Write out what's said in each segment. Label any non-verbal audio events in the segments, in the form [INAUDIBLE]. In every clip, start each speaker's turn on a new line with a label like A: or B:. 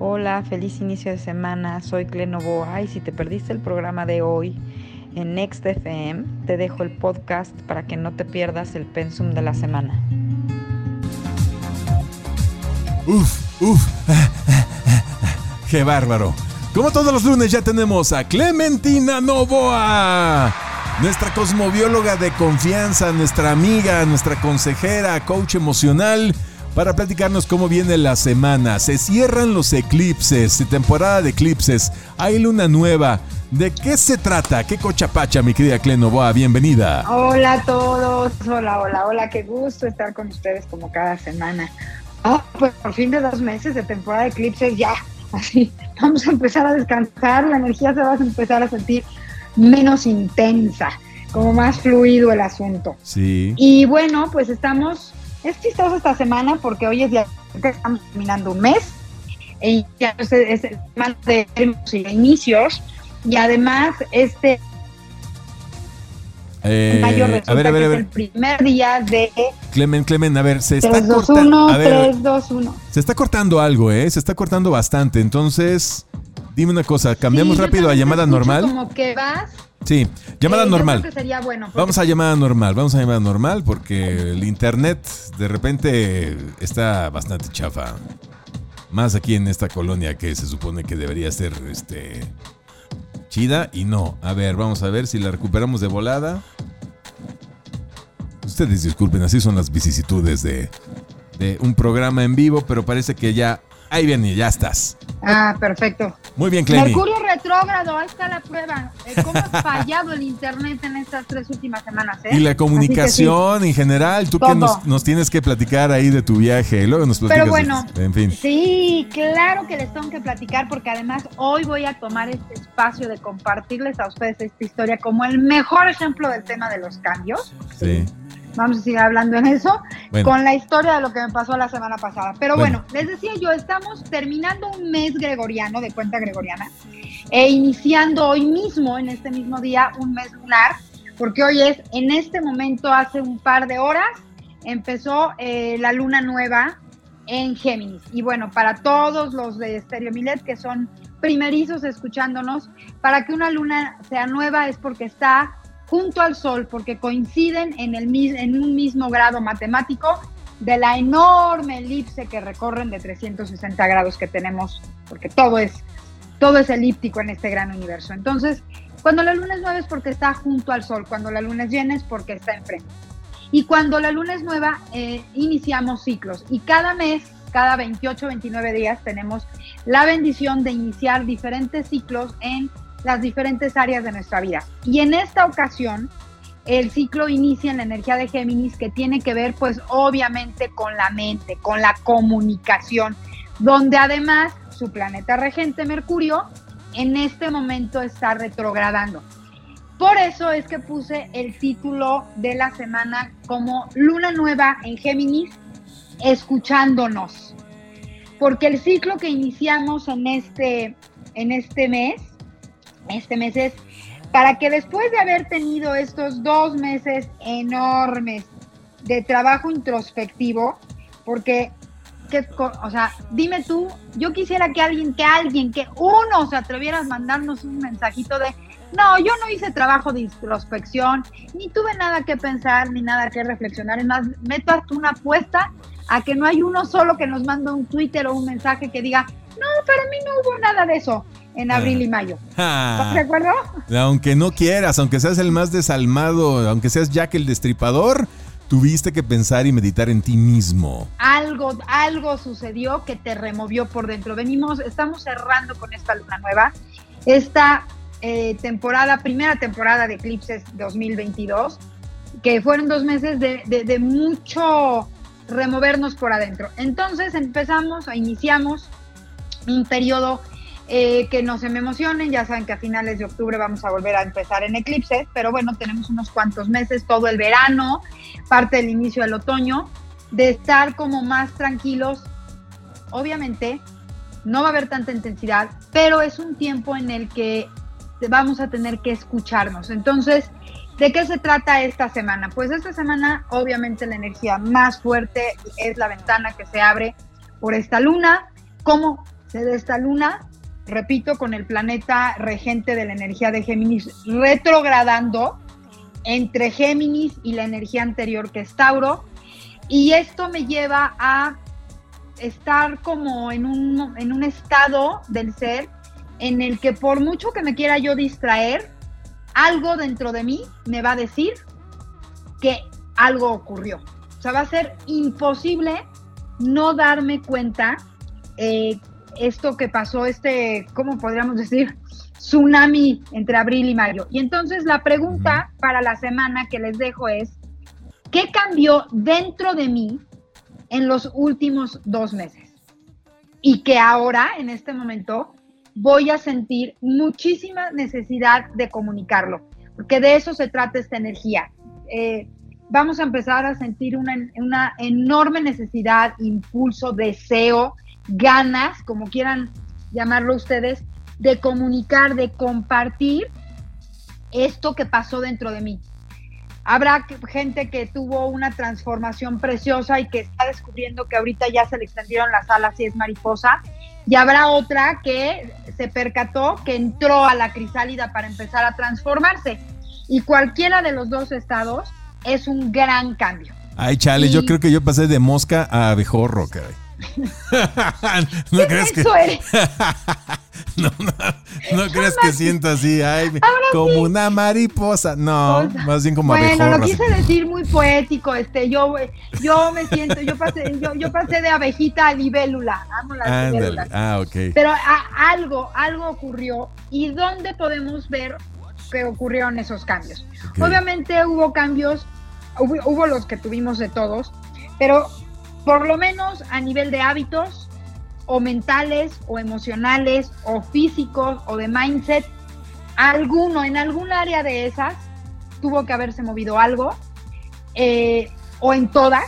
A: Hola, feliz inicio de semana. Soy Clenovoa y si te perdiste el programa de hoy en Next FM, te dejo el podcast para que no te pierdas el pensum de la semana.
B: Uf, uf. [LAUGHS] Qué bárbaro. Como todos los lunes ya tenemos a Clementina Novoa, nuestra cosmobióloga de confianza, nuestra amiga, nuestra consejera, coach emocional para platicarnos cómo viene la semana. Se cierran los eclipses, temporada de eclipses, hay luna nueva. ¿De qué se trata? ¿Qué cochapacha, mi querida Clenovoa? Bienvenida.
C: Hola a todos, hola, hola, hola, qué gusto estar con ustedes como cada semana. Ah, pues por fin de dos meses de temporada de eclipses ya, así, vamos a empezar a descansar, la energía se va a empezar a sentir menos intensa, como más fluido el asunto.
B: Sí.
C: Y bueno, pues estamos, es chistoso esta semana porque hoy es ya estamos terminando un mes, y ya es, es el semana de inicios, y además este
B: Eh,
C: mayo
B: a
C: resulta
B: ver, a ver,
C: que
B: a
C: es
B: ver.
C: el primer día de
B: Clemen, Clemen, a ver, se está
C: 3, 2,
B: cortando.
C: 1,
B: A ver,
C: 3, 2, 1.
B: se está cortando algo, ¿eh? Se está cortando bastante. Entonces, dime una cosa, cambiamos
C: Sí,
B: rápido a llamada normal.
C: Como que vas.
B: Sí, llamada
C: eh, yo
B: normal.
C: creo que sería bueno. porque-
B: Vamos a llamada normal, vamos a llamada normal porque el internet de repente está bastante chafa. Más aquí en esta colonia que se supone que debería ser este chida y no. A ver, vamos a ver si la recuperamos de volada. Ustedes disculpen, así son las vicisitudes de, de un programa en vivo, pero parece que ya ahí viene, ya estás.
C: Ah, perfecto.
B: Muy bien, Clemi.
C: Mercurio retrógrado, ahí está la prueba. Eh, ¿Cómo ha fallado el internet en estas tres últimas semanas? Eh?
B: Y la comunicación en general, tú que nos, nos tienes que platicar ahí de tu viaje, luego nos platicas.
C: Pero bueno,
B: en fin.
C: Sí, claro que les tengo que platicar porque además hoy voy a tomar este espacio de compartirles a ustedes esta historia como el mejor ejemplo del tema de los cambios.
B: Sí.
C: Vamos a seguir hablando en eso
B: Bueno.
C: con la historia de lo que me pasó la semana pasada. Pero
B: Bueno.
C: bueno. les decía yo, estamos terminando un mes gregoriano, de cuenta gregoriana, e iniciando hoy mismo, en este mismo día, un mes lunar, porque hoy es, en este momento, hace un par de horas, empezó eh, la luna nueva en Géminis. Y bueno, para todos los de Stereo Milet que son primerizos escuchándonos, para que una luna sea nueva es porque está junto al Sol, porque coinciden en, el, en un mismo grado matemático de la enorme elipse que recorren de 360 grados que tenemos, porque todo es, todo es elíptico en este gran universo. Entonces, cuando la luna es nueva es porque está junto al Sol, cuando la luna es llena es porque está enfrente. Y cuando la luna es nueva, eh, iniciamos ciclos. Y cada mes, cada 28, 29 días, tenemos la bendición de iniciar diferentes ciclos en las diferentes áreas de nuestra vida. Y en esta ocasión, el ciclo inicia en la energía de Géminis, que tiene que ver, pues, obviamente con la mente, con la comunicación, donde además su planeta regente, Mercurio, en este momento está retrogradando. Por eso es que puse el título de la semana como Luna Nueva en Géminis, escuchándonos. Porque el ciclo que iniciamos en este, en este mes, este mes es para que después de haber tenido estos dos meses enormes de trabajo introspectivo, porque, que, o sea, dime tú, yo quisiera que alguien, que alguien, que uno se atreviera a mandarnos un mensajito de, no, yo no hice trabajo de introspección, ni tuve nada que pensar, ni nada que reflexionar. Es más, meto hasta una apuesta a que no hay uno solo que nos mande un Twitter o un mensaje que diga, no, para mí no hubo nada de eso en abril y mayo. ¿Estás de acuerdo?
B: Aunque no quieras, aunque seas el más desalmado, aunque seas Jack el destripador, tuviste que pensar y meditar en ti mismo.
C: Algo, algo sucedió que te removió por dentro. Venimos, estamos cerrando con esta luna nueva. Esta eh, temporada, primera temporada de Eclipses 2022, que fueron dos meses de, de, de mucho removernos por adentro. Entonces empezamos, iniciamos un periodo eh, que no se me emocionen, ya saben que a finales de octubre vamos a volver a empezar en eclipses, pero bueno, tenemos unos cuantos meses, todo el verano, parte del inicio del otoño, de estar como más tranquilos. Obviamente, no va a haber tanta intensidad, pero es un tiempo en el que vamos a tener que escucharnos. Entonces, ¿de qué se trata esta semana? Pues esta semana, obviamente, la energía más fuerte es la ventana que se abre por esta luna. ¿Cómo se da esta luna, repito, con el planeta regente de la energía de Géminis retrogradando entre Géminis y la energía anterior que es Tauro. Y esto me lleva a estar como en un, en un estado del ser en el que por mucho que me quiera yo distraer, algo dentro de mí me va a decir que algo ocurrió. O sea, va a ser imposible no darme cuenta eh, esto que pasó, este, ¿cómo podríamos decir? Tsunami entre abril y mayo. Y entonces la pregunta para la semana que les dejo es, ¿qué cambió dentro de mí en los últimos dos meses? Y que ahora, en este momento, voy a sentir muchísima necesidad de comunicarlo, porque de eso se trata esta energía. Eh, vamos a empezar a sentir una, una enorme necesidad, impulso, deseo, ganas, como quieran llamarlo ustedes, de comunicar, de compartir esto que pasó dentro de mí. Habrá gente que tuvo una transformación preciosa y que está descubriendo que ahorita ya se le extendieron las alas y es mariposa. Y habrá otra que se percató que entró a la crisálida para empezar a transformarse. Y cualquiera de los dos estados es un gran cambio.
B: Ay, chale, yo creo que yo pasé de mosca a abejorro, caray. [LAUGHS]
C: ¿No crees que [LAUGHS]
B: no, no, crees que siento así, ay, como una mariposa? No, más bien como
C: Bueno, lo quise decir muy poético, este, yo, yo me siento, yo pasé, yo, pasé de abejita a libélula, amo las libélulas.
B: Ah, ok.
C: Pero algo, algo ocurrió y dónde podemos ver que ocurrieron esos cambios. Obviamente hubo cambios, hubo los que tuvimos de todos, pero por lo menos a nivel de hábitos o mentales o emocionales o físicos o de mindset, alguno, en algún área de esas, tuvo que haberse movido algo, eh, o en todas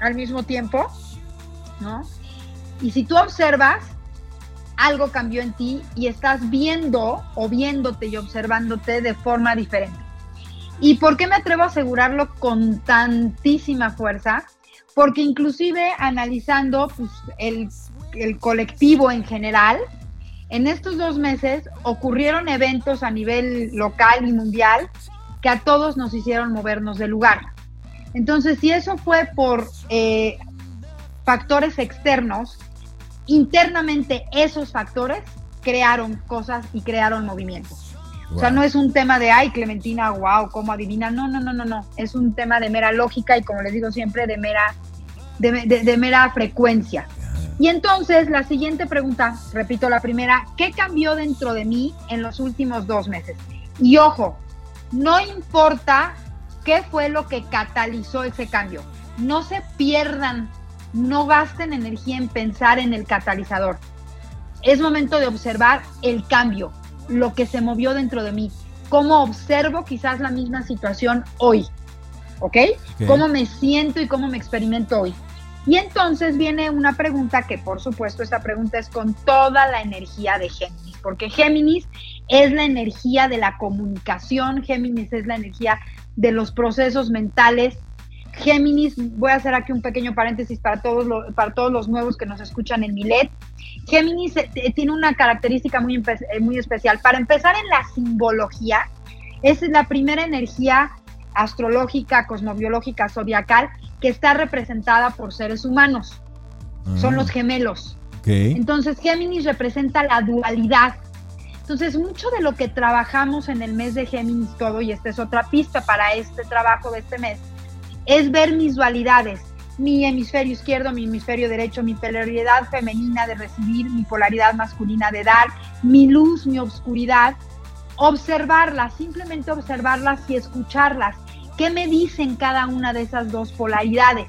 C: al mismo tiempo, ¿no? Y si tú observas, algo cambió en ti y estás viendo o viéndote y observándote de forma diferente. ¿Y por qué me atrevo a asegurarlo con tantísima fuerza? Porque inclusive analizando pues, el, colectivo en general, en estos dos meses ocurrieron eventos a nivel local y mundial que a todos nos hicieron movernos de lugar. Entonces, si eso fue por eh, factores externos, internamente esos factores crearon cosas y crearon movimientos. O sea, no es un tema de, ay, Clementina, wow, cómo adivina. No, no, no, no, no. Es un tema de mera lógica y, como les digo siempre, de mera, de, mera frecuencia. Y entonces, la siguiente pregunta, repito la primera, ¿qué cambió dentro de mí en los últimos dos meses? Y ojo, no importa qué fue lo que catalizó ese cambio. No se pierdan, no gasten energía en pensar en el catalizador. Es momento de observar el cambio, lo que se movió dentro de mí, cómo observo quizás la misma situación hoy, ¿ok? Cómo me siento y cómo me experimento hoy. Y entonces viene una pregunta que por supuesto esta pregunta es con toda la energía de Géminis, porque Géminis es la energía de la comunicación, Géminis es la energía de los procesos mentales, Géminis, voy a hacer aquí un pequeño paréntesis para todos, los, para todos los nuevos que nos escuchan en Milet. Géminis eh, tiene una característica muy, eh, muy especial. Para empezar en la simbología, es la primera energía astrológica, cosmobiológica, zodiacal que está representada por seres humanos. Son los ah. gemelos. Entonces, Géminis representa la dualidad. Entonces, mucho de lo que trabajamos en el mes de Géminis todo, y esta es otra pista para este trabajo de este mes, es ver mis dualidades, mi hemisferio izquierdo, mi hemisferio derecho, mi polaridad femenina de recibir, mi polaridad masculina de dar, mi luz, mi obscuridad, observarlas, simplemente observarlas y escucharlas. ¿Qué me dicen cada una de esas dos polaridades?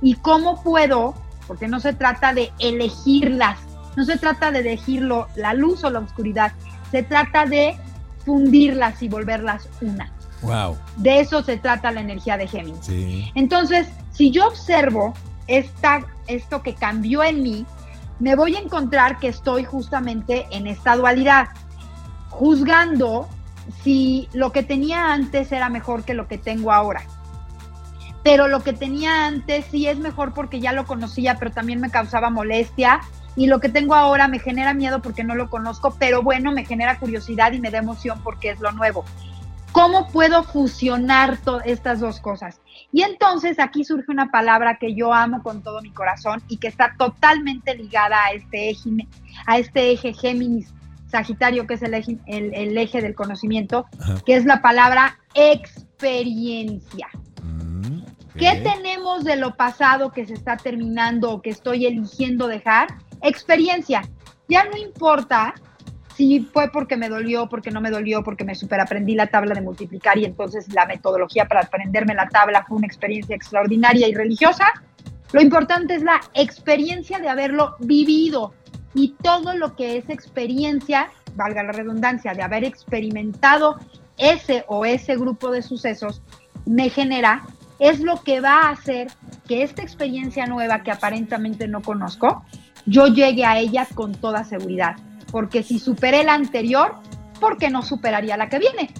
C: Y cómo puedo, porque no se trata de elegirlas, no se trata de elegirlo la luz o la oscuridad, se trata de fundirlas y volverlas una.
B: Wow.
C: De eso se trata la energía de Géminis. Entonces, si yo observo esta, esto que cambió en mí, me voy a encontrar que estoy justamente en esta dualidad, juzgando si lo que tenía antes era mejor que lo que tengo ahora. Pero lo que tenía antes sí es mejor porque ya lo conocía, pero también me causaba molestia y lo que tengo ahora me genera miedo porque no lo conozco, pero bueno, me genera curiosidad y me da emoción porque es lo nuevo. ¿Cómo puedo fusionar estas dos cosas? Y entonces aquí surge una palabra que yo amo con todo mi corazón y que está totalmente ligada a este eje, a este eje Géminis Sagitario, que es el eje, el, eje del conocimiento, que es la palabra experiencia. Mm, ¿Qué tenemos de lo pasado que se está terminando o que estoy eligiendo dejar? Experiencia. Ya no importa si fue porque me dolió, porque no me dolió, porque me superaprendí la tabla de multiplicar y entonces la metodología para aprenderme la tabla fue una experiencia extraordinaria y religiosa. Lo importante es la experiencia de haberlo vivido y todo lo que es experiencia, valga la redundancia, de haber experimentado ese o ese grupo de sucesos, me genera, es lo que va a hacer que esta experiencia nueva que aparentemente no conozco, yo llegue a ella con toda seguridad. Porque si superé la anterior, ¿por qué no superaría la que viene?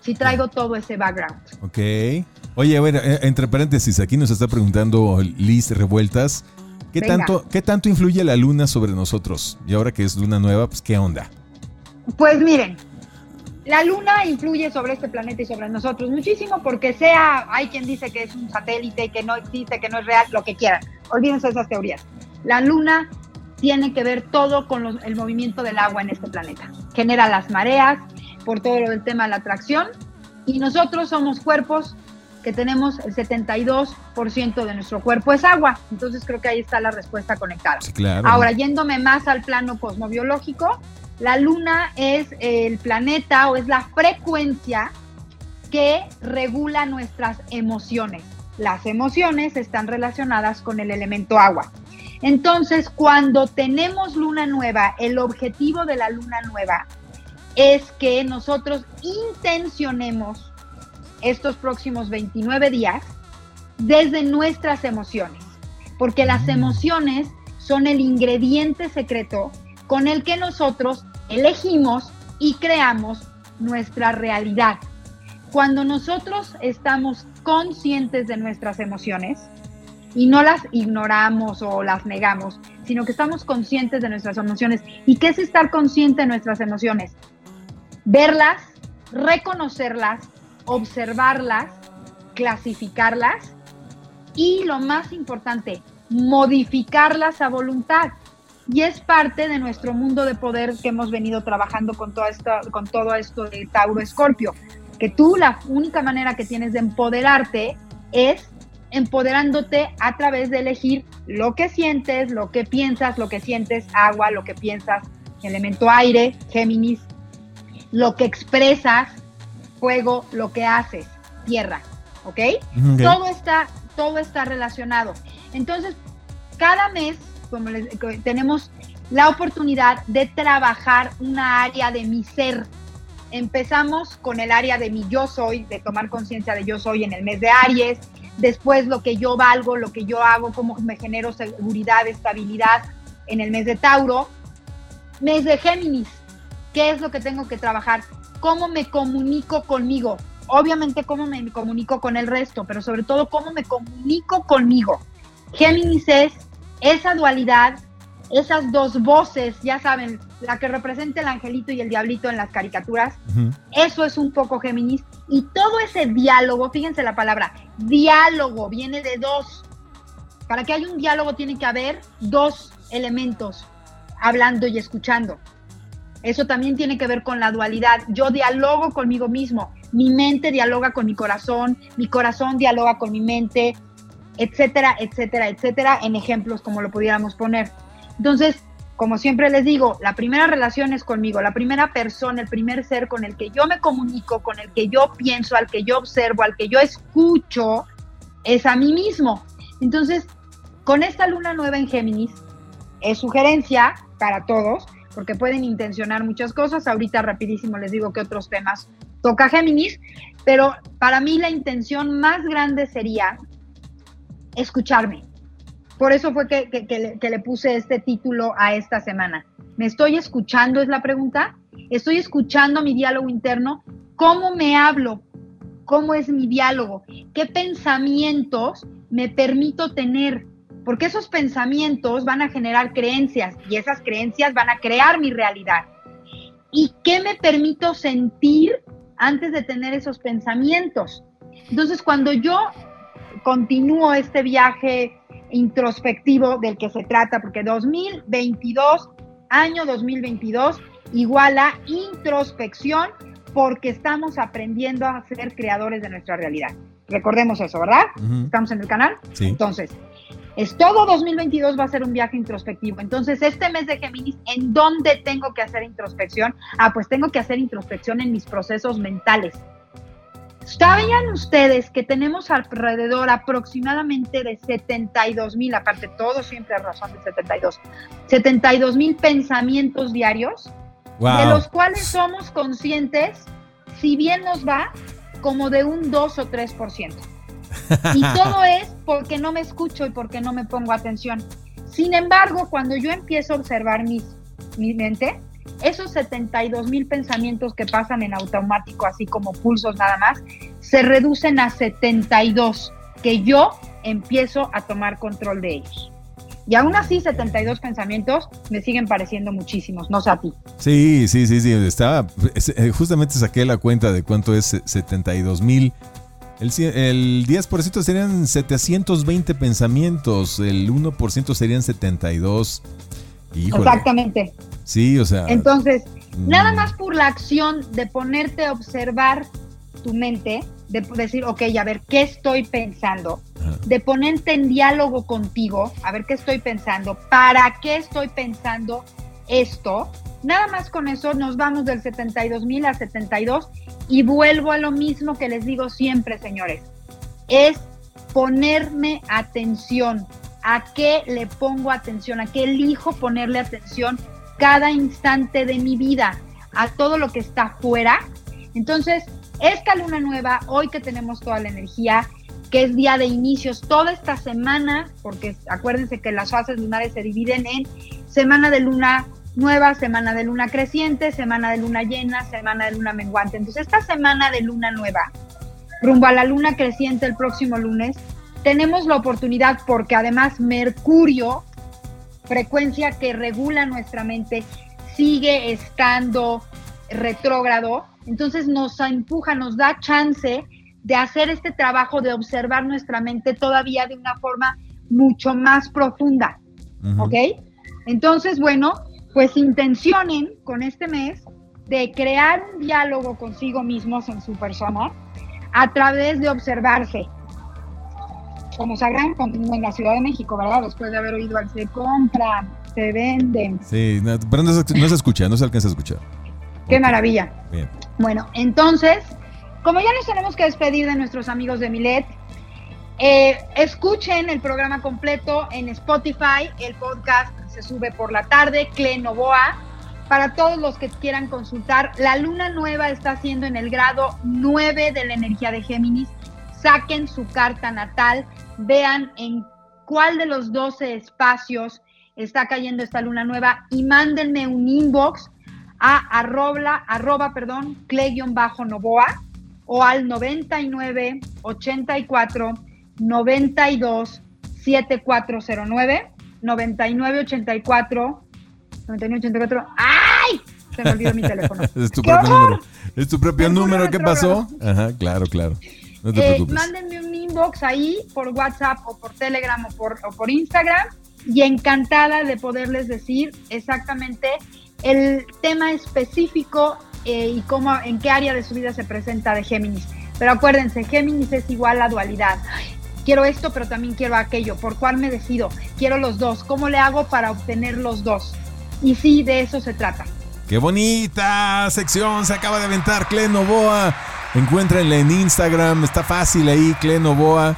C: Si traigo todo ese background.
B: Ok. Oye, a ver, eh, entre paréntesis, aquí nos está preguntando Liz Revueltas, ¿qué tanto, ¿qué tanto influye la luna sobre nosotros? Y ahora que es luna nueva, pues ¿qué onda?
C: Pues miren, la luna influye sobre este planeta y sobre nosotros muchísimo porque sea, hay quien dice que es un satélite, que no existe, que no es real, lo que quieran. Olvídense esas teorías. La luna tiene que ver todo con el movimiento del agua en este planeta. Genera las mareas por todo lo del tema de la atracción y nosotros somos cuerpos que tenemos el 72% de nuestro cuerpo es agua. Entonces creo que ahí está la respuesta conectada. Ahora, yéndome más al plano cosmobiológico, la luna es el planeta o es la frecuencia que regula nuestras emociones. Las emociones están relacionadas con el elemento agua. Entonces, cuando tenemos luna nueva, el objetivo de la luna nueva es que nosotros intencionemos estos próximos 29 días desde nuestras emociones, porque las mm. emociones son el ingrediente secreto con el que nosotros elegimos y creamos nuestra realidad. Cuando nosotros estamos conscientes de nuestras emociones, y no las ignoramos o las negamos, sino que estamos conscientes de nuestras emociones. ¿Y qué es estar consciente de nuestras emociones? Verlas, reconocerlas, observarlas, clasificarlas y lo más importante, modificarlas a voluntad. Y es parte de nuestro mundo de poder que hemos venido trabajando con, todo esto, con todo esto de Tauro Escorpio. Que tú la única manera que tienes de empoderarte es empoderándote a través de elegir lo que sientes, lo que piensas, lo que sientes, agua, lo que piensas, elemento aire, Géminis, lo que expresas, fuego, lo que haces, tierra, ¿ok? Todo, está, todo está relacionado. Entonces, cada mes como tenemos la oportunidad de trabajar una área de mi ser. Empezamos con el área de mi yo soy, de tomar conciencia de yo soy en el mes de Aries, después lo que yo valgo, lo que yo hago, cómo me genero seguridad, estabilidad en el mes de Tauro. Mes de Géminis, ¿qué es lo que tengo que trabajar? ¿Cómo me comunico conmigo? Obviamente cómo me comunico con el resto, pero sobre todo cómo me comunico conmigo. Géminis es esa dualidad, esas dos voces, ya saben, la que representa el angelito y el diablito en las caricaturas, eso es un poco Géminis. Y todo ese diálogo, fíjense la palabra, diálogo, viene de dos. Para que haya un diálogo tiene que haber dos elementos, hablando y escuchando. Eso también tiene que ver con la dualidad. Yo dialogo conmigo mismo, mi mente dialoga con mi corazón, mi corazón dialoga con mi mente, etcétera, etcétera, etcétera, en ejemplos como lo pudiéramos poner. Entonces, como siempre les digo, la primera relación es conmigo, la primera persona, el primer ser con el que yo me comunico, con el que yo pienso, al que yo observo, al que yo escucho, es a mí mismo. Entonces, con esta luna nueva en Géminis, es sugerencia para todos, porque pueden intencionar muchas cosas. Ahorita rapidísimo les digo que otros temas toca Géminis, pero para mí la intención más grande sería escucharme, por eso fue que, le, puse este título a esta semana. ¿Me estoy escuchando? Es la pregunta. ¿Estoy escuchando mi diálogo interno? ¿Cómo me hablo? ¿Cómo es mi diálogo? ¿Qué pensamientos me permito tener? porque esos pensamientos van a generar creencias y esas creencias van a crear mi realidad. ¿Y qué me permito sentir antes de tener esos pensamientos? Entonces, cuando yo continúo este viaje introspectivo del que se trata, porque 2022, año 2022, igual a introspección, porque estamos aprendiendo a ser creadores de nuestra realidad. Recordemos eso, ¿verdad? ¿Estamos en el canal?
B: Sí.
C: Entonces, es todo 2022 va a ser un viaje introspectivo. Entonces, este mes de Géminis, ¿en dónde tengo que hacer introspección? Ah, pues tengo que hacer introspección en mis procesos mentales. ¿Sabían ustedes que tenemos alrededor aproximadamente de 72 mil, aparte todo siempre a razón de 72, 72 mil pensamientos diarios, de los cuales somos conscientes, si bien nos va, como de un 2 o 3%. Y [LAUGHS] todo es porque no me escucho y porque no me pongo atención. Sin embargo, cuando yo empiezo a observar mis, mi mente, esos 72 mil pensamientos que pasan en automático, así como pulsos nada más, se reducen a 72, que yo empiezo a tomar control de ellos. Y aún así, 72 pensamientos me siguen pareciendo muchísimos, no sé a ti.
B: Sí, sí, sí, sí. Estaba, eh, justamente saqué la cuenta de cuánto es 72 mil. El, el 10% serían 720 pensamientos, el 1% serían 72.
C: Exactamente.
B: Sí, o sea.
C: Entonces, nada mm. más por la acción de ponerte a observar tu mente, de decir, ok, a ver, ¿qué estoy pensando? De ponerte en diálogo contigo, a ver qué estoy pensando, para qué estoy pensando esto. Nada más con eso nos vamos del 72 mil a 72 y vuelvo a lo mismo que les digo siempre, señores. Es ponerme atención. ¿A qué le pongo atención? ¿A qué elijo ponerle atención cada instante de mi vida? A todo lo que está fuera. Entonces, esta luna nueva, hoy que tenemos toda la energía, que es día de inicios, toda esta semana, porque acuérdense que las fases lunares se dividen en semana de luna nueva, semana de luna creciente, semana de luna llena, semana de luna menguante. Entonces, esta semana de luna nueva, rumbo a la luna creciente el próximo lunes, tenemos la oportunidad porque además Mercurio, frecuencia que regula nuestra mente, sigue estando retrógrado, entonces nos empuja, nos da chance de hacer este trabajo de observar nuestra mente todavía de una forma mucho más profunda. ¿Ok? Entonces, bueno, pues intencionen con este mes de crear un diálogo consigo mismos en su persona a través de observarse. Como sabrán, continúo en la Ciudad de México, ¿verdad? Después de haber oído al se compra, se venden.
B: Sí, pero no se, escucha, no se alcanza a escuchar.
C: Qué maravilla. Bien. Bueno, entonces, como ya nos tenemos que despedir de nuestros amigos de Milet, eh, escuchen el programa completo en Spotify. El podcast se sube por la tarde. Clenovoa. Para todos los que quieran consultar, la luna nueva está siendo en el grado 9 de la energía de Géminis. Saquen su carta natal, vean en cuál de los 12 espacios está cayendo esta luna nueva y mándenme un inbox a arroba, arroba perdón, cle-novoa o al 99 84 92 7409 99 84 99 84 ¡Ay! Se me olvidó mi teléfono. [LAUGHS]
B: es tu propio número. Es tu propio número. ¿Qué pasó? Ajá, claro, claro. No te eh.
C: Mándenme un inbox ahí por WhatsApp o por Telegram o por, o por Instagram y encantada de poderles decir exactamente el tema específico eh, y cómo, en qué área de su vida se presenta de Géminis. Pero acuérdense, Géminis es igual a dualidad. quiero esto, pero también quiero aquello. ¿Por cuál me decido? Quiero los dos. ¿Cómo le hago para obtener los dos? Y sí, de eso se trata.
B: ¡Qué bonita sección! Se acaba de aventar Clenoboa. Encuéntrenla en Instagram. Está fácil ahí, Clenoboa.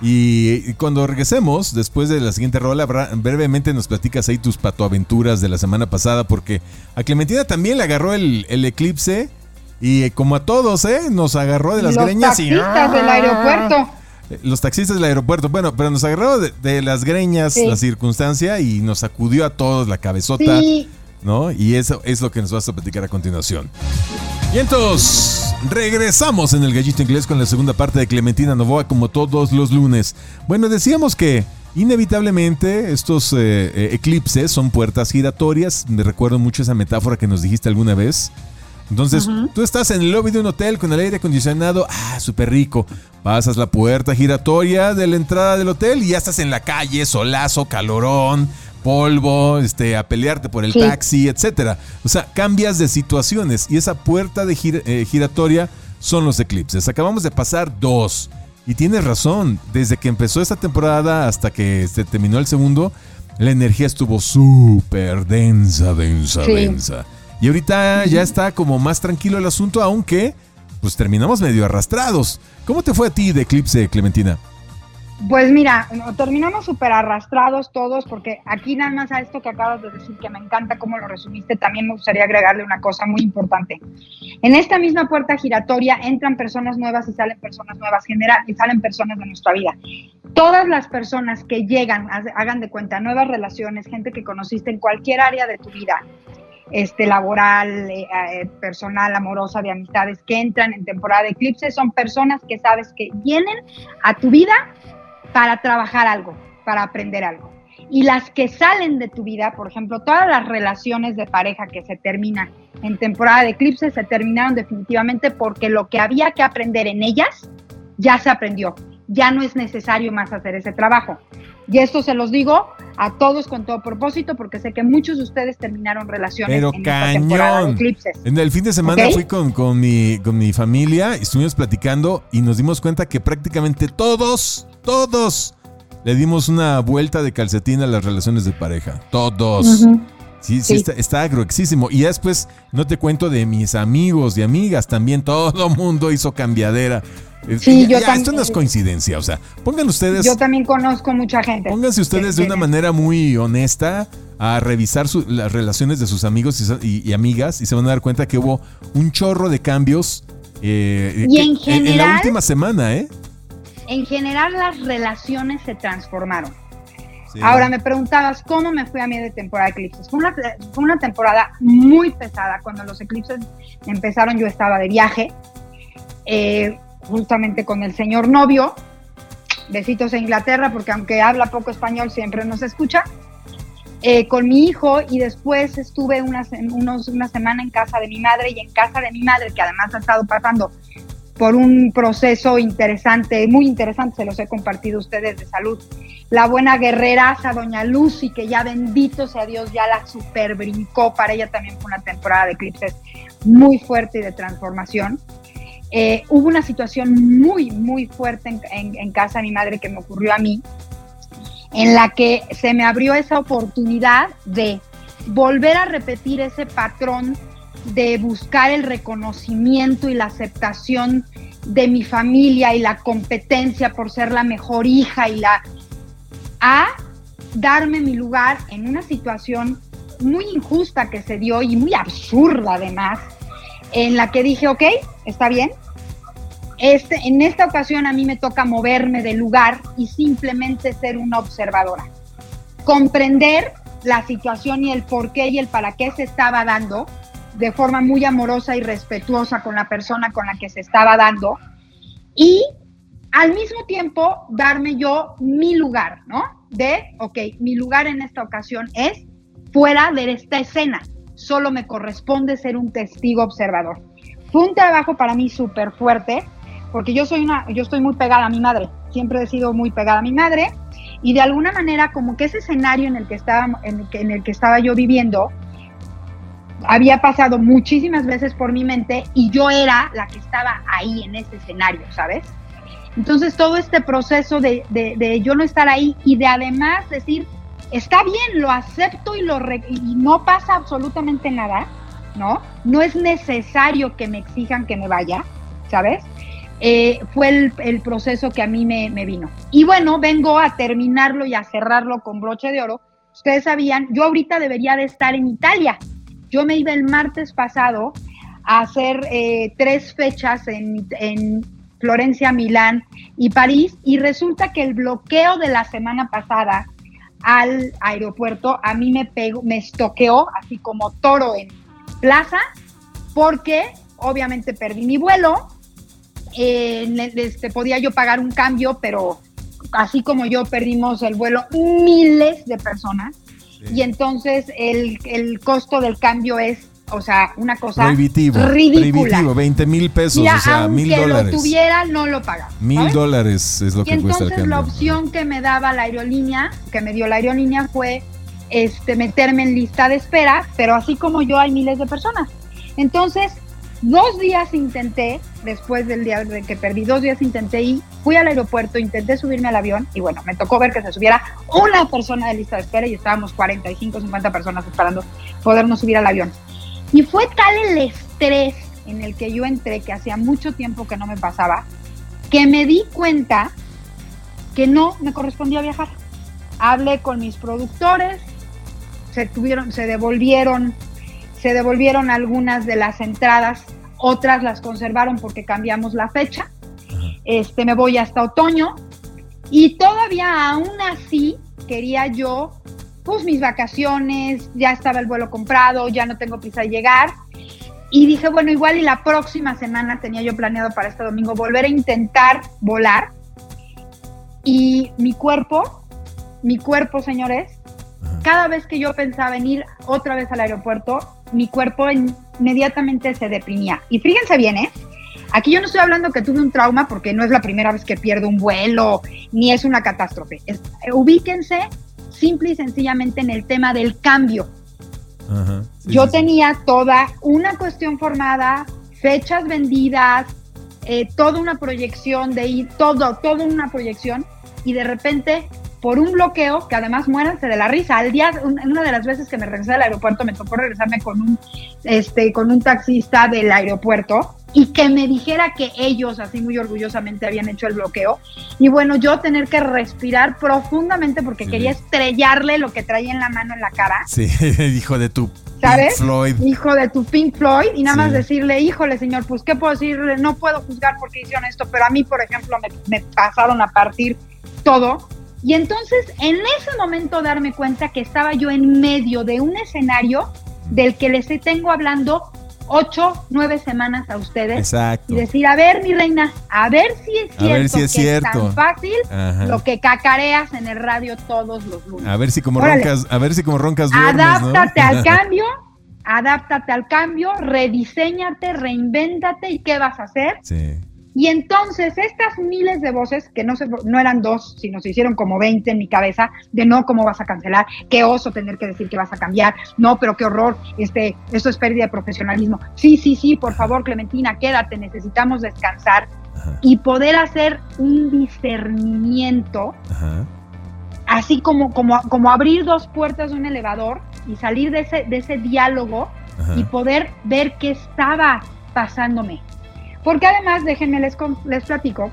B: Y cuando regresemos, después de la siguiente rola, brevemente nos platicas ahí tus patoaventuras de la semana pasada, porque a Clementina también le agarró el, eclipse. Y como a todos, ¿eh? Nos agarró de las greñas
C: y. Los taxistas del aeropuerto.
B: Los taxistas del aeropuerto. Bueno, pero nos agarró de, las greñas la circunstancia y nos sacudió a todos la cabezota. ¿No? Y eso es lo que nos vas a platicar a continuación. Y entonces, regresamos en el gallito inglés con la segunda parte de Clementina Novoa como todos los lunes. Bueno, decíamos que Inevitablemente, estos eh, eh, eclipses son puertas giratorias. Me recuerdo mucho esa metáfora que nos dijiste alguna vez. Entonces, tú estás en el lobby de un hotel con el aire acondicionado, ah, súper rico. Pasas la puerta giratoria de la entrada del hotel y ya estás en la calle, solazo, calorón, polvo, este, a pelearte por el taxi, etcétera. O sea, cambias de situaciones y esa puerta de eh, giratoria son los eclipses. Acabamos de pasar dos. Y tienes razón, desde que empezó esta temporada hasta que se terminó el segundo, la energía estuvo súper densa, densa, densa. Y ahorita ya está como más tranquilo el asunto, aunque pues terminamos medio arrastrados. ¿Cómo te fue a ti de Eclipse, Clementina?
C: Pues mira, terminamos súper arrastrados todos, porque aquí nada más a esto que acabas de decir, que me encanta cómo lo resumiste, también me gustaría agregarle una cosa muy importante. En esta misma puerta giratoria entran personas nuevas y salen personas nuevas, general, y salen personas de nuestra vida. Todas las personas que llegan, hagan de cuenta, nuevas relaciones, gente que conociste en cualquier área de tu vida, este, laboral, eh, eh, personal, amorosa, de amistades que entran en temporada de eclipse, son personas que sabes que vienen a tu vida para trabajar algo, para aprender algo. Y las que salen de tu vida, por ejemplo, todas las relaciones de pareja que se terminan en temporada de eclipse se terminaron definitivamente porque lo que había que aprender en ellas ya se aprendió. Ya no es necesario más hacer ese trabajo. Y esto se los digo a todos con todo propósito, porque sé que muchos de ustedes terminaron relaciones
B: Pero
C: en
B: cañón. eclipses. En el fin de semana fui con, con, mi, con mi familia, estuvimos platicando y nos dimos cuenta que prácticamente todos todos le dimos una vuelta de calcetín a las relaciones de pareja. Todos. Sí, sí, Está, está. Y después, no te cuento de mis amigos y amigas, también todo mundo hizo cambiadera.
C: Sí, yo también.
B: Esto no es coincidencia, o sea, pongan ustedes.
C: Yo también conozco mucha gente.
B: Pónganse ustedes de una manera muy honesta a revisar las relaciones de sus amigos y, amigas y se van a dar cuenta que hubo un chorro de cambios.
C: Eh, y en, general, en
B: la última semana, ¿eh?
C: En general las relaciones se transformaron. Ahora me preguntabas cómo me fui a mí de temporada de eclipses. Fue una, fue una temporada muy pesada. Cuando los eclipses empezaron yo estaba de viaje, eh, justamente con el señor novio. Besitos a Inglaterra, porque aunque habla poco español, siempre nos escucha. Eh, con mi hijo y después estuve una, unos, una semana en casa de mi madre y en casa de mi madre, que además ha estado pasando por un proceso interesante, muy interesante, se los he compartido ustedes de salud. La buena guerreraza, doña Lucy, que ya bendito sea Dios, ya la super brincó, para ella también fue una temporada de eclipses muy fuerte y de transformación. Eh, hubo una situación muy, muy fuerte en casa de mi madre que me ocurrió a mí, en la que se me abrió esa oportunidad de volver a repetir ese patrón de buscar el reconocimiento y la aceptación de mi familia y la competencia por ser la mejor hija y la a darme mi lugar en una situación muy injusta que se dio y muy absurda además, en la que dije, ok, está bien. Este, en esta ocasión a mí me toca moverme del lugar y simplemente ser una observadora. Comprender la situación y el por qué y el para qué se estaba dando de forma muy amorosa y respetuosa con la persona con la que se estaba dando y al mismo tiempo darme yo mi lugar, ¿no? De, ok, mi lugar en esta ocasión es fuera de esta escena, solo me corresponde ser un testigo observador. Fue un trabajo para mí súper fuerte, porque yo soy una, yo estoy muy pegada a mi madre, siempre he sido muy pegada a mi madre, y de alguna manera como que ese escenario en el que estaba, en el que, en el que estaba yo viviendo, había pasado muchísimas veces por mi mente y yo era la que estaba ahí en ese escenario, ¿sabes? Entonces todo este proceso de, de, yo no estar ahí y de además decir, está bien, lo acepto y, lo no pasa absolutamente nada, ¿no? No es necesario que me exijan que me vaya, ¿sabes? Eh, fue el, el, proceso que a mí me, me vino. Y bueno, vengo a terminarlo y a cerrarlo con broche de oro. Ustedes sabían, yo ahorita debería de estar en Italia, yo me iba el martes pasado a hacer eh, tres fechas en, Florencia, Milán y París y resulta que el bloqueo de la semana pasada al aeropuerto a mí me pegó, me estoqueó así como toro en plaza porque obviamente perdí mi vuelo, eh, este, podía yo pagar un cambio, pero así como yo perdimos el vuelo miles de personas y entonces el, el costo del cambio es o sea, una cosa
B: prohibitivo,
C: ridícula.
B: Prohibitivo, 20 mil pesos,
C: Mira,
B: o sea, mil dólares.
C: lo tuviera, no lo paga.
B: Mil dólares es lo
C: Y
B: que cuesta el
C: entonces la opción que me daba la aerolínea, que me dio la aerolínea fue este meterme en lista de espera, pero así como yo hay miles de personas. Entonces, dos días intenté, después del día de que perdí, dos días intenté y fui al aeropuerto, intenté subirme al avión y bueno, me tocó ver que se subiera una persona de lista de espera y estábamos 45, 50 personas esperando podernos subir al avión. Y fue tal el estrés en el que yo entré, que hacía mucho tiempo que no me pasaba, que me di cuenta que no me correspondía viajar. Hablé con mis productores, se tuvieron, se devolvieron, se devolvieron algunas de las entradas, otras las conservaron porque cambiamos la fecha. Este, me voy hasta otoño y todavía aún así quería yo pues mis vacaciones, ya estaba el vuelo comprado, ya no tengo prisa de llegar. Y dije, bueno, igual y la próxima semana tenía yo planeado para este domingo volver a intentar volar. Y mi cuerpo, mi cuerpo, señores, cada vez que yo pensaba en ir otra vez al aeropuerto, mi cuerpo inmediatamente se deprimía. Y fíjense bien, ¿eh? Aquí yo no estoy hablando que tuve un trauma porque no es la primera vez que pierdo un vuelo, ni es una catástrofe. Es, ubíquense simple y sencillamente en el tema del cambio.
B: Ajá, sí,
C: Yo
B: sí,
C: tenía toda una cuestión formada, fechas vendidas, eh, toda una proyección de ir, todo, toda una proyección, y de repente, por un bloqueo, que además muéranse de la risa, al día, un- una de las veces que me regresé del aeropuerto, me tocó regresarme con un, este, con un taxista del aeropuerto, y que me dijera que ellos, así muy orgullosamente, habían hecho el bloqueo. Y bueno, yo tener que respirar profundamente porque
B: Sí.
C: quería estrellarle lo que traía en la mano en la cara.
B: Sí, [LAUGHS] hijo de tu
C: ¿Sabes?
B: Pink Floyd.
C: hijo de tu Pink Floyd y nada
B: Sí.
C: más decirle, híjole señor, pues qué puedo decirle, no puedo juzgar porque hicieron esto, pero a mí, por ejemplo, me, me pasaron a partir todo. Y entonces, en ese momento darme cuenta que estaba yo en medio de un escenario del que les tengo hablando ocho, nueve semanas a ustedes.
B: Exacto.
C: Y decir, a ver, mi reina, a ver si es
B: A
C: cierto,
B: ver si es
C: que
B: cierto.
C: es tan fácil
B: Ajá.
C: lo que cacareas en el radio todos los lunes.
B: A ver si como
C: Órale.
B: roncas, a ver si como roncas duermes, ¿no?
C: Adáptate al [LAUGHS] cambio, adáptate al cambio, rediseñate, reinvéntate y qué vas a hacer.
B: Sí.
C: Y entonces estas miles de voces, que no, se, no eran dos, sino se hicieron como 20 en mi cabeza, de no, ¿cómo vas a cancelar? Qué oso tener que decir que vas a cambiar. No, pero qué horror, este, esto es pérdida de profesionalismo. Sí, sí, sí, por favor, Clementina, quédate, necesitamos descansar
B: Ajá.
C: y poder hacer un discernimiento
B: Ajá.
C: así como, como, como abrir dos puertas de un elevador y salir de ese, de ese diálogo
B: Ajá.
C: y poder ver qué estaba pasándome. Porque además, déjenme les, les platico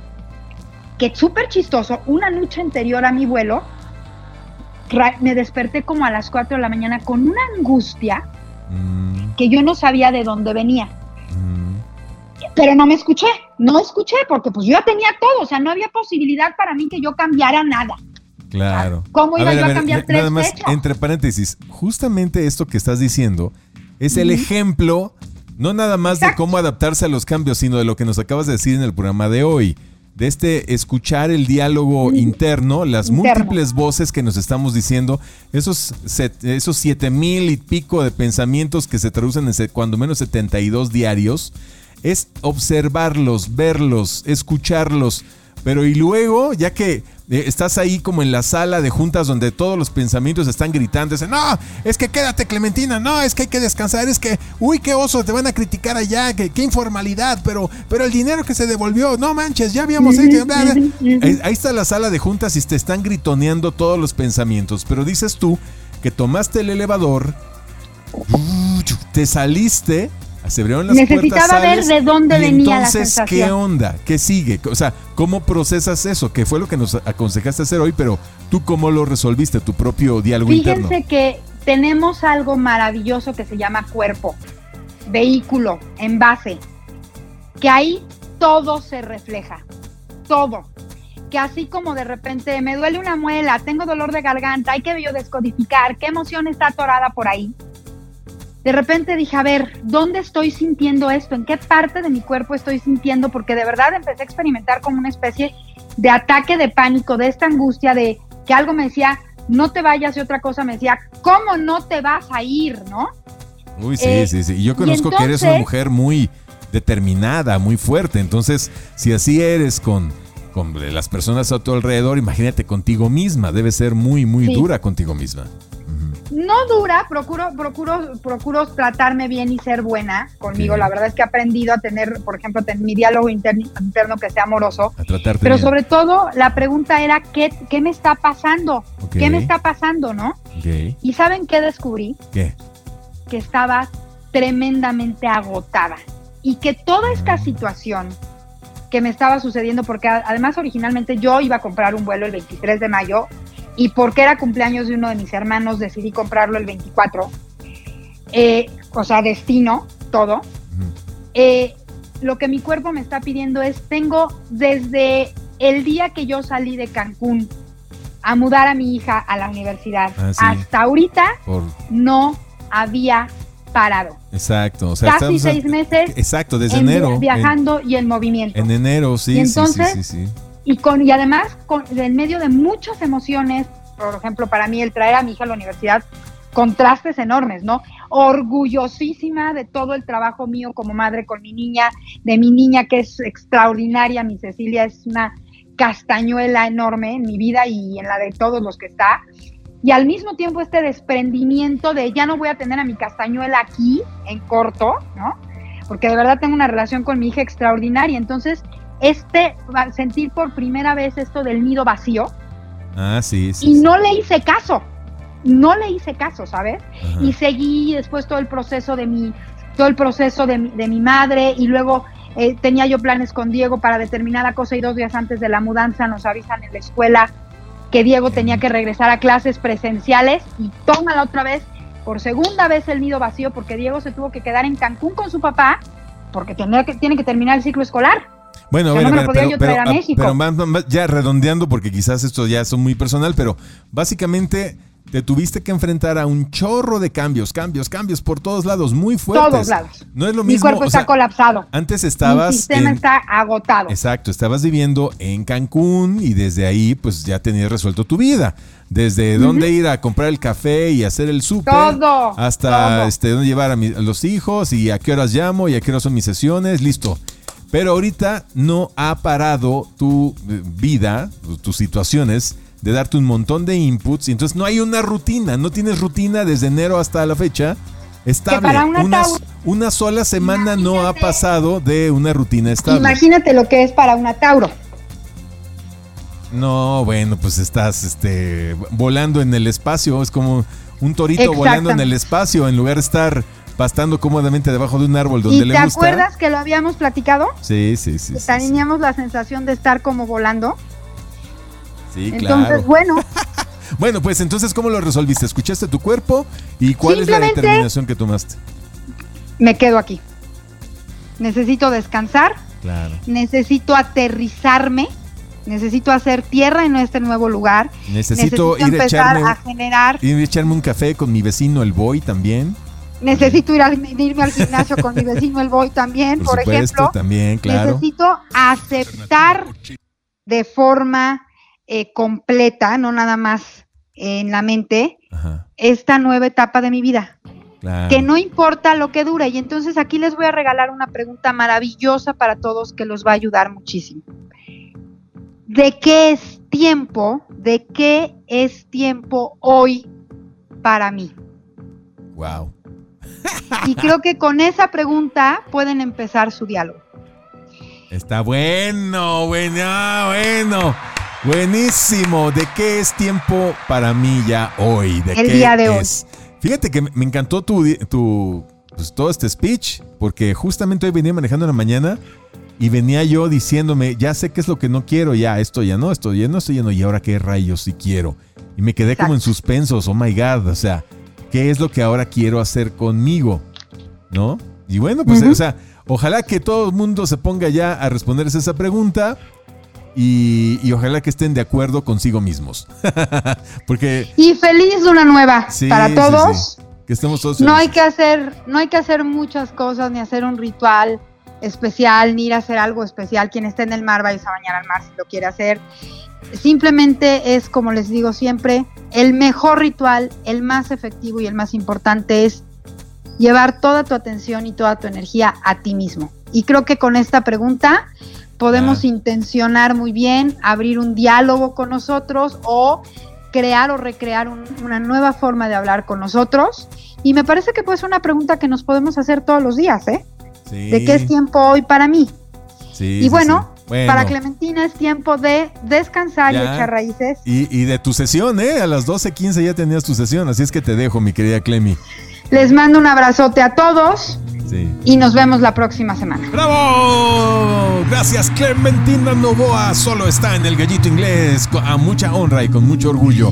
C: que súper chistoso, una noche anterior a mi vuelo, me desperté como a las 4 de la mañana con una angustia
B: Mm,
C: que yo no sabía de dónde venía.
B: mm.
C: Pero no me escuché, no escuché porque pues yo ya tenía todo, o sea, no había posibilidad para mí que yo cambiara nada.
B: Claro.
C: ¿Cómo iba yo a cambiar tres
B: Nada más,
C: fechas?
B: entre paréntesis, justamente esto que estás diciendo es el ejemplo, no nada más de cómo adaptarse a los cambios, sino de lo que nos acabas de decir en el programa de hoy. De este escuchar el diálogo interno, las
C: Interno.
B: múltiples voces que nos estamos diciendo, esos, set- esos siete mil y pico de pensamientos que se traducen en cuando menos 72 diarios, es observarlos, verlos, escucharlos. Pero y luego, ya que eh, estás ahí como en la sala de juntas donde todos los pensamientos están gritando, dicen, no, es que quédate Clementina, no, es que hay que descansar, es que, uy, qué oso, te van a criticar allá, que, qué informalidad, pero, pero el dinero que se devolvió, no manches, ya habíamos hecho, bla, bla".
C: Ujú, ujú.
B: Ahí, está la sala de juntas y te están gritoneando todos los pensamientos, pero dices tú que tomaste el elevador, te saliste, se abrieron las
C: Necesitaba
B: puertas,
C: ver de dónde venía la
B: entonces, ¿qué
C: sensación.
B: onda? ¿Qué sigue? O sea, ¿cómo procesas eso? Que fue lo que nos aconsejaste hacer hoy, pero tú cómo lo resolviste, tu propio diálogo interno.
C: Fíjense que tenemos algo maravilloso que se llama cuerpo, vehículo, envase, que ahí todo se refleja, todo. Que así como de repente me duele una muela, tengo dolor de garganta, hay que yo descodificar qué emoción está atorada por ahí. De repente dije, a ver, ¿dónde estoy sintiendo esto? ¿En qué parte de mi cuerpo estoy sintiendo? Porque de verdad empecé a experimentar como una especie de ataque de pánico, de esta angustia de que algo me decía, no te vayas y otra cosa me decía, ¿cómo no te vas a ir? ¿No?
B: Uy, sí, eh, sí, sí. Y yo conozco que eres una mujer muy determinada, muy fuerte. Entonces, si así eres con, con las personas a tu alrededor, imagínate contigo misma. Debe ser muy, muy dura contigo misma.
C: No dura, procuro, procuro, procuro tratarme bien y ser buena conmigo. La verdad es que he aprendido a tener, por ejemplo, tener mi diálogo interno, que sea amoroso. Pero sobre todo, la pregunta era, ¿qué, qué me está pasando? ¿Qué me está pasando, no? ¿Y saben qué descubrí?
B: ¿Qué?
C: Que estaba tremendamente agotada y que toda esta situación que me estaba sucediendo, porque además originalmente yo iba a comprar un vuelo el 23 de mayo y porque era cumpleaños de uno de mis hermanos decidí comprarlo el 24, eh, o sea, destino, todo. Eh, lo que mi cuerpo me está pidiendo es, tengo desde el día que yo salí de Cancún a mudar a mi hija a la universidad, ah, hasta ahorita no había parado.
B: Exacto, o
C: sea, casi seis meses.
B: Exacto, desde enero.
C: Viajando y en movimiento.
B: En enero, sí, entonces, sí, sí, sí,
C: Y, con, y además, con, en medio de muchas emociones, por ejemplo, para mí el traer a mi hija a la universidad, contrastes enormes, ¿no? Orgullosísima de todo el trabajo mío como madre con mi niña, de mi niña que es extraordinaria, mi Cecilia es una castañuela enorme en mi vida y en la de todos los que está y al mismo tiempo este desprendimiento de ya no voy a tener a mi castañuela aquí en corto, ¿no? Porque de verdad tengo una relación con mi hija extraordinaria. Entonces, este, sentir por primera vez esto del nido vacío.
B: Ah, sí,
C: sí. Y no le hice caso. No le hice caso, ¿sabes? Y seguí después todo el proceso de mi, todo el proceso de mi, de mi madre y luego eh, tenía yo planes con Diego para determinada cosa y dos días antes de la mudanza nos avisan en la escuela que Diego tenía que regresar a clases presenciales y toma la otra vez, por segunda vez el nido vacío, porque Diego se tuvo que quedar en Cancún con su papá, porque tenía que, tiene que terminar el ciclo escolar.
B: Bueno, bueno, pero, pero, ya redondeando, porque quizás esto ya es muy personal, pero básicamente te tuviste que enfrentar a un chorro de cambios, cambios, cambios por todos lados, muy fuertes.
C: Todos lados.
B: No es lo mismo.
C: Mi cuerpo está colapsado.
B: Antes estabas.
C: Mi sistema está agotado.
B: Exacto, estabas viviendo en Cancún y desde ahí, pues ya tenías resuelto tu vida. Desde dónde ir a comprar el café y hacer el súper.
C: Todo.
B: Hasta este, dónde llevar a, los hijos y a qué horas llamo y a qué horas son mis sesiones. Listo. Pero ahorita no ha parado tu eh, vida, tus situaciones de darte un montón de inputs y entonces no hay una rutina, no tienes rutina desde enero hasta la fecha estable. Una, una, sola semana no ha pasado de una rutina estable.
C: Imagínate lo que es para una Tauro.
B: No, bueno, pues estás este, volando en el espacio, es como un torito volando en el espacio en lugar de estar pastando cómodamente debajo de un árbol donde le gusta.
C: ¿Te acuerdas que lo habíamos platicado?
B: Sí, sí, sí.
C: Teníamos la sensación de estar como volando.
B: Sí, entonces,
C: bueno. [LAUGHS]
B: bueno, pues entonces, ¿cómo lo resolviste? ¿Escuchaste tu cuerpo? ¿Y cuál es la determinación que tomaste?
C: Me quedo aquí. Necesito descansar.
B: Claro.
C: Necesito aterrizarme. Necesito hacer tierra en este nuevo lugar.
B: Necesito, ir a echarme,
C: a generar.
B: Ir a echarme un café con mi vecino el Boy también.
C: Necesito ir irme al gimnasio con mi vecino el Boy también, por, por ejemplo.
B: También, claro.
C: Necesito aceptar de forma eh, completa, no nada más en la mente, esta nueva etapa de mi vida. Que no importa lo que dure. Y entonces aquí les voy a regalar una pregunta maravillosa para todos que los va a ayudar muchísimo. ¿De qué es tiempo? ¿De qué es tiempo hoy para mí?
B: Wow.
C: Y creo que con esa pregunta pueden empezar su diálogo.
B: Está bueno, bueno, bueno. Buenísimo. ¿De qué es tiempo para mí ya hoy? ¿De
C: El día de hoy.
B: Fíjate que me encantó tu, tu pues, todo este speech, porque justamente hoy venía manejando en la mañana y venía yo diciéndome, ya sé qué es lo que no quiero, ya esto ya no, esto ya no, esto ya no, y ahora qué rayos sí quiero. Y me quedé como en suspensos, oh my god, o sea, ¿qué es lo que ahora quiero hacer conmigo? ¿No? Y bueno, pues, o sea, ojalá que todo el mundo se ponga ya a responderse esa pregunta y, ojalá que estén de acuerdo consigo mismos. [LAUGHS] Porque.
C: Y feliz una nueva para todos.
B: Que estemos todos
C: No hay que hacer, no hay que hacer muchas cosas, ni hacer un ritual especial, ni ir a hacer algo especial. Quien esté en el mar, vaya a bañar al mar si lo quiere hacer. Simplemente es, como les digo siempre, el mejor ritual, el más efectivo y el más importante es llevar toda tu atención y toda tu energía a ti mismo. Y creo que con esta pregunta podemos
B: Ah.
C: intencionar muy bien, abrir un diálogo con nosotros o crear o recrear un- una nueva forma de hablar con nosotros. Y me parece que puede ser una pregunta que nos podemos hacer todos los días, ¿eh?
B: Sí,
C: ¿De qué es tiempo hoy para mí?
B: sí,
C: y bueno.
B: Bueno,
C: para Clementina es tiempo de descansar y echar raíces.
B: Y, y de tu sesión, ¿eh? A las 12.15 ya tenías tu sesión, así es que te dejo, mi querida Clemi.
C: Les mando un abrazote a todos
B: Sí.
C: y nos vemos la próxima semana.
B: ¡Bravo! Gracias, Clementina Novoa. Solo está en el gallito inglés, a mucha honra y con mucho orgullo.